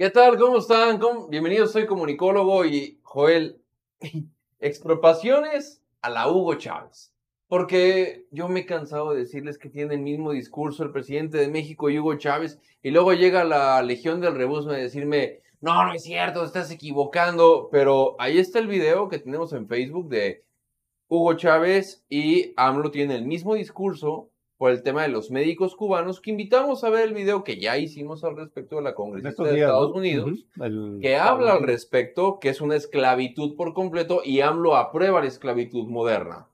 ¿Qué tal? ¿Cómo están? Bienvenidos, soy comunicólogo y Joel. Expropiaciones a la Hugo Chávez. Porque yo me he cansado de decirles que tiene el mismo discurso el presidente de México y Hugo Chávez, y luego llega la Legión del Rebusno a decirme, no, no es cierto, estás equivocando, pero ahí está el video que tenemos en Facebook de Hugo Chávez y AMLO tiene el mismo discurso por el tema de los médicos cubanos, que invitamos a ver el video que ya hicimos al respecto de la congresista de Estados Unidos, que habla al respecto, que es una esclavitud por completo y AMLO aprueba la esclavitud moderna.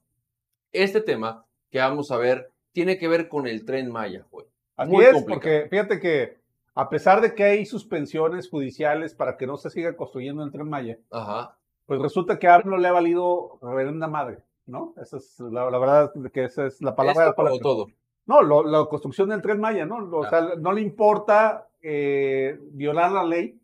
Este tema que vamos a ver tiene que ver con el tren Maya, güey. Así es, porque fíjate que a pesar de que hay suspensiones judiciales para que no se siga construyendo el tren Maya, pues resulta que a AMLO le ha valido reverenda madre. ¿No? Esa es la, verdad que esa es la palabra. para todo. No, la construcción del Tren Maya, ¿no? O sea, no le importa eh, violar la ley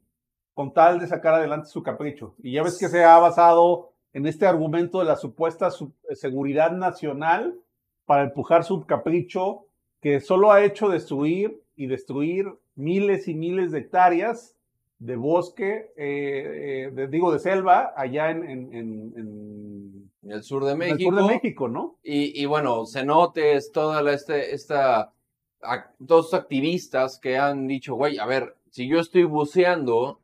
con tal de sacar adelante su capricho. Y ya ves que se ha basado en este argumento de la supuesta eh, seguridad nacional para empujar su capricho que solo ha hecho destruir y destruir miles y miles de hectáreas de bosque, eh, digo, de selva, allá en, en el sur de México. En el sur de México, ¿no? Y, y bueno, cenotes, toda la, este, esta, todos los activistas que han dicho, güey, a ver, si yo estoy buceando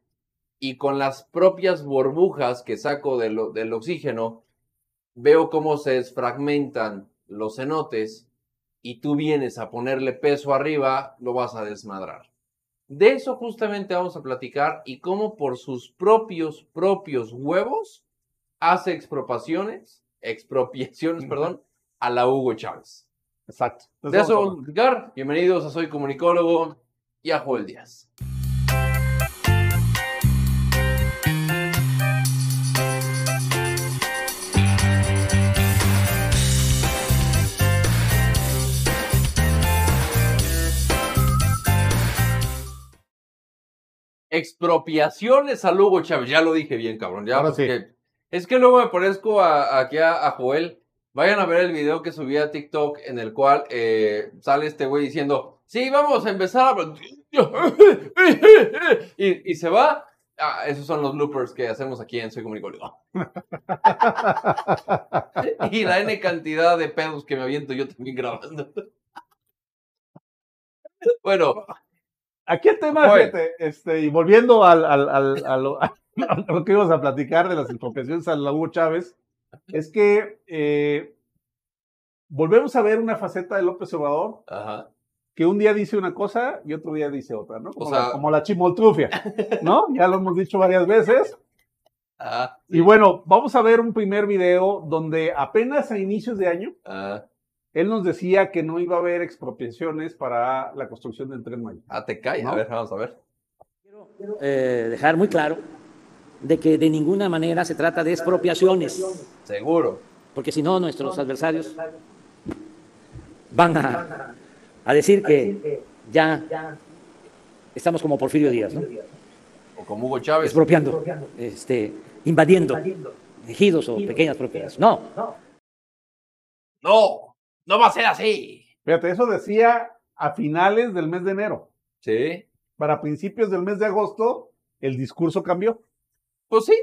y con las propias burbujas que saco de del oxígeno, veo cómo se desfragmentan los cenotes y tú vienes a ponerle peso arriba, lo vas a desmadrar. De eso justamente vamos a platicar y cómo por sus propios, propios huevos hace expropiaciones, expropiaciones, perdón, a la Hugo Chávez. Exacto. de eso Bienvenidos a Soy Comunicólogo y a Joel Díaz. Expropiaciones a Hugo Chávez. Ya lo dije bien, cabrón. Ya, Ahora sí. Es que luego me parezco aquí a, Joel. Vayan a ver el video que subí a TikTok en el cual eh, sale este güey diciendo, sí, vamos a empezar a... y, y se va. Ah, esos son los loopers que hacemos aquí en Soy Comunicólogo. y la N cantidad de pedos que me aviento yo también grabando. bueno. Aquí el tema, fíjate, este, y volviendo al, al, al, lo que íbamos a platicar de las expropiaciones a la Hugo Chávez, es que eh, volvemos a ver una faceta de López Obrador que un día dice una cosa y otro día dice otra, ¿no? Como, la, como la chimoltrufia, ¿no? ya lo hemos dicho varias veces. Y bueno, vamos a ver un primer video donde apenas a inicios de año, él nos decía que no iba a haber expropiaciones para la construcción del Tren Maya. Ah, te cae. A ver, vamos a ver. Quiero eh, dejar muy claro de que de ninguna manera se trata de expropiaciones. Seguro. Porque si no, nuestros adversarios van a, decir que ya estamos como Porfirio Díaz, ¿no? O como Hugo Chávez. Expropiando, este, invadiendo ejidos o pequeñas propiedades. No. No, no va a ser así. Fíjate, eso decía a finales del mes de enero. Sí. Para principios del mes de agosto, el discurso cambió. Pues sí.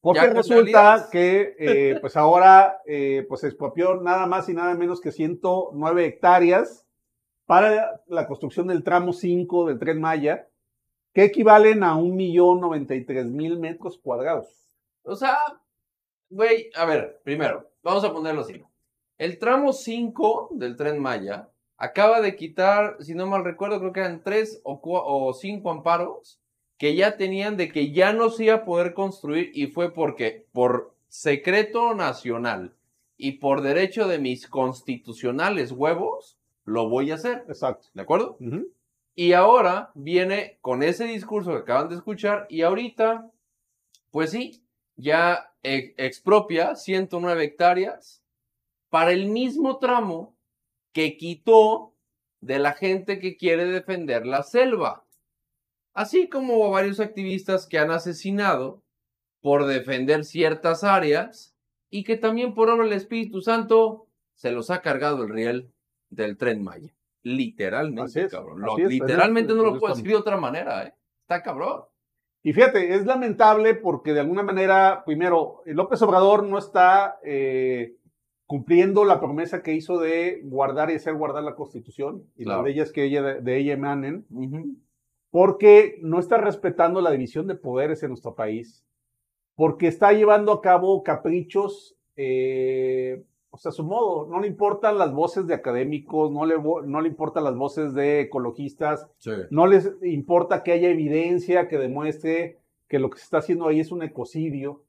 Porque resulta que eh, pues ahora eh, pues se expropió nada más y nada menos que 109 hectáreas para la construcción del tramo 5 del tren Maya, que equivalen a 1.093.000 metros cuadrados. O sea, güey, a ver, primero, vamos a ponerlo así. El tramo 5 del tren Maya acaba de quitar, si no mal recuerdo, creo que eran 3 o 5 amparos que ya tenían de que ya no se iba a poder construir y fue porque por secreto nacional y por derecho de mis constitucionales huevos, lo voy a hacer. Exacto. ¿De acuerdo? Y ahora viene con ese discurso que acaban de escuchar y ahorita, pues sí, ya expropia 109 hectáreas para el mismo tramo que quitó de la gente que quiere defender la selva así como varios activistas que han asesinado por defender ciertas áreas y que también por obra del Espíritu Santo se los ha cargado el riel del tren Maya. Literalmente, cabrón. literalmente no lo puedo decir de otra manera, ¿eh? Está cabrón. Y fíjate, es lamentable porque de alguna manera, primero, López Obrador no está eh, cumpliendo la promesa que hizo de guardar y hacer guardar la Constitución y las leyes que ella, de, ella emanen, porque no está respetando la división de poderes en nuestro país, porque está llevando a cabo caprichos, eh, o sea, a su modo, no le importan las voces de académicos, no le, no le importan las voces de ecologistas, no les importa que haya evidencia que demuestre que lo que se está haciendo ahí es un ecocidio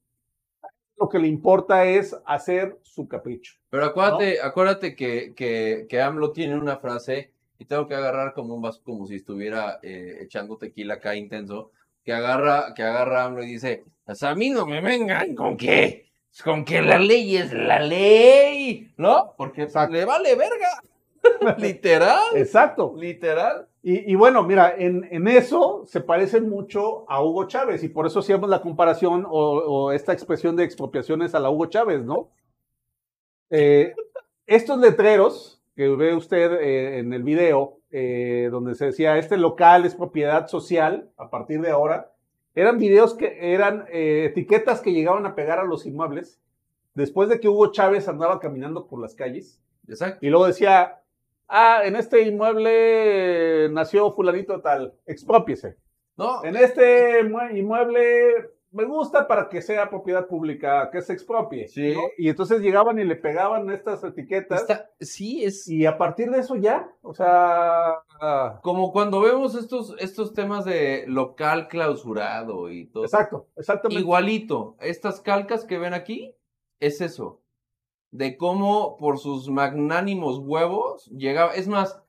lo que le importa es hacer su capricho. Pero acuérdate, acuérdate que, que, que, AMLO tiene una frase y tengo que agarrar como un vaso, como si estuviera eh, echando tequila acá intenso, que agarra, que agarra AMLO y dice, pues a mí no me vengan con qué, con que la ley es la ley, ¿no? Porque le vale verga. literal. Exacto. Literal. Y, bueno, mira, en, en, eso se parece mucho a Hugo Chávez y por eso hacíamos la comparación o, esta expresión de expropiaciones a la Hugo Chávez, ¿no? Eh, estos letreros que ve usted eh, en el video, eh, donde se decía, este local es propiedad social a partir de ahora, eran videos que eran etiquetas que llegaban a pegar a los inmuebles después de que Hugo Chávez andaba caminando por las calles. Exacto. Y luego decía, ah, en este inmueble nació fulanito tal, expropiese. No. En este inmueble me gusta para que sea propiedad pública, que se expropie. Sí. Y entonces llegaban y le pegaban estas etiquetas. sí, es. Y a partir de eso ya, o sea. Como cuando vemos estos, estos temas de local clausurado y todo. Exacto, exactamente. Igualito. Estas calcas que ven aquí, es eso de cómo por sus magnánimos huevos llegaba. Es más,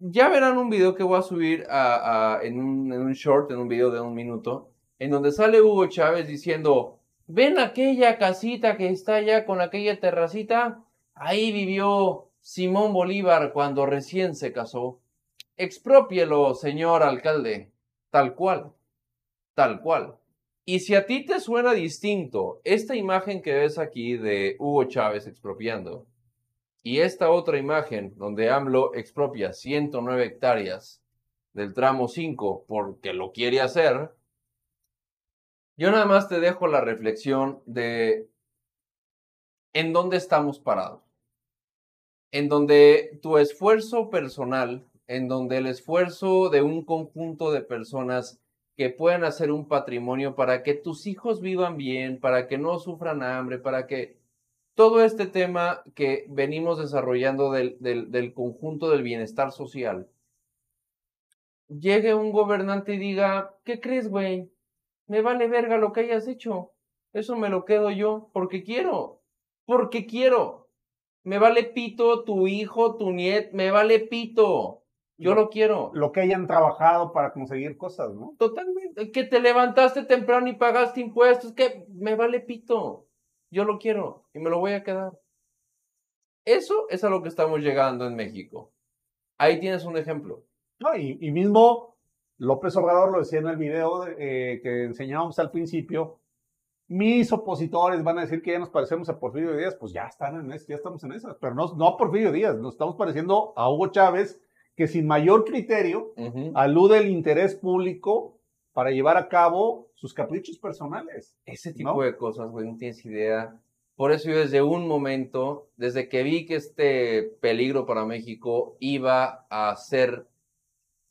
ya verán un video que voy a subir a, en, un, en, un, short, en un video de un minuto, en donde sale Hugo Chávez diciendo, ven aquella casita que está allá con aquella terracita, ahí vivió Simón Bolívar cuando recién se casó. Expropielo, señor alcalde, tal cual, tal cual. Y si a ti te suena distinto esta imagen que ves aquí de Hugo Chávez expropiando y esta otra imagen donde AMLO expropia 109 hectáreas del tramo 5 porque lo quiere hacer, yo nada más te dejo la reflexión de en dónde estamos parados. En donde tu esfuerzo personal, en donde el esfuerzo de un conjunto de personas que puedan hacer un patrimonio para que tus hijos vivan bien, para que no sufran hambre, para que todo este tema que venimos desarrollando del, conjunto del bienestar social, llegue un gobernante y diga, ¿qué crees, güey? Me vale verga lo que hayas hecho. Eso me lo quedo yo porque quiero. Porque quiero. Me vale pito tu hijo, tu nieto, me vale pito. Yo lo, quiero. Lo que hayan trabajado para conseguir cosas, ¿no? Totalmente. Que te levantaste temprano y pagaste impuestos, que me vale pito. Yo lo quiero y me lo voy a quedar. Eso es a lo que estamos llegando en México. Ahí tienes un ejemplo. No, y, mismo López Obrador lo decía en el video eh, que enseñábamos al principio. Mis opositores van a decir que ya nos parecemos a Porfirio Díaz, pues ya están en eso, ya estamos en esas, pero no, no a Porfirio Díaz, nos estamos pareciendo a Hugo Chávez que sin mayor criterio alude el interés público para llevar a cabo sus caprichos personales. Ese tipo de cosas, güey, no tienes idea. Por eso yo desde un momento, desde que vi que este peligro para México iba a ser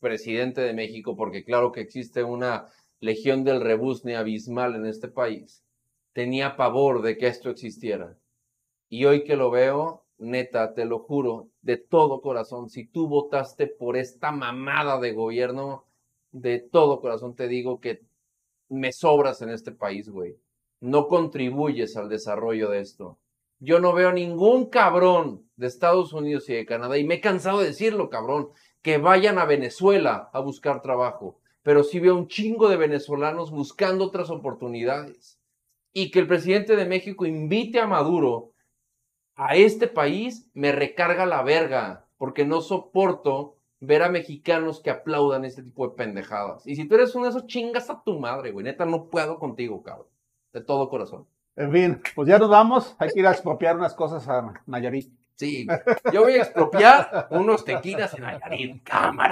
presidente de México, porque claro que existe una legión del rebusne abismal en este país, tenía pavor de que esto existiera. Y hoy que lo veo, neta, te lo juro, de todo corazón, si tú votaste por esta mamada de gobierno, de todo corazón te digo que me sobras en este país, güey. No contribuyes al desarrollo de esto. Yo no veo ningún cabrón de Estados Unidos y de Canadá, y me he cansado de decirlo, cabrón, que vayan a Venezuela a buscar trabajo, pero sí veo un chingo de venezolanos buscando otras oportunidades. Y que el presidente de México invite a Maduro a este país me recarga la verga, porque no soporto ver a mexicanos que aplaudan este tipo de pendejadas. Y si tú eres uno de esos, chingas a tu madre, güey. Neta, no puedo contigo, cabrón. De todo corazón. En fin, pues ya nos vamos. Hay que ir a expropiar unas cosas a Nayarit. Sí, yo voy a expropiar unos tequilas en Nayarit, cámara.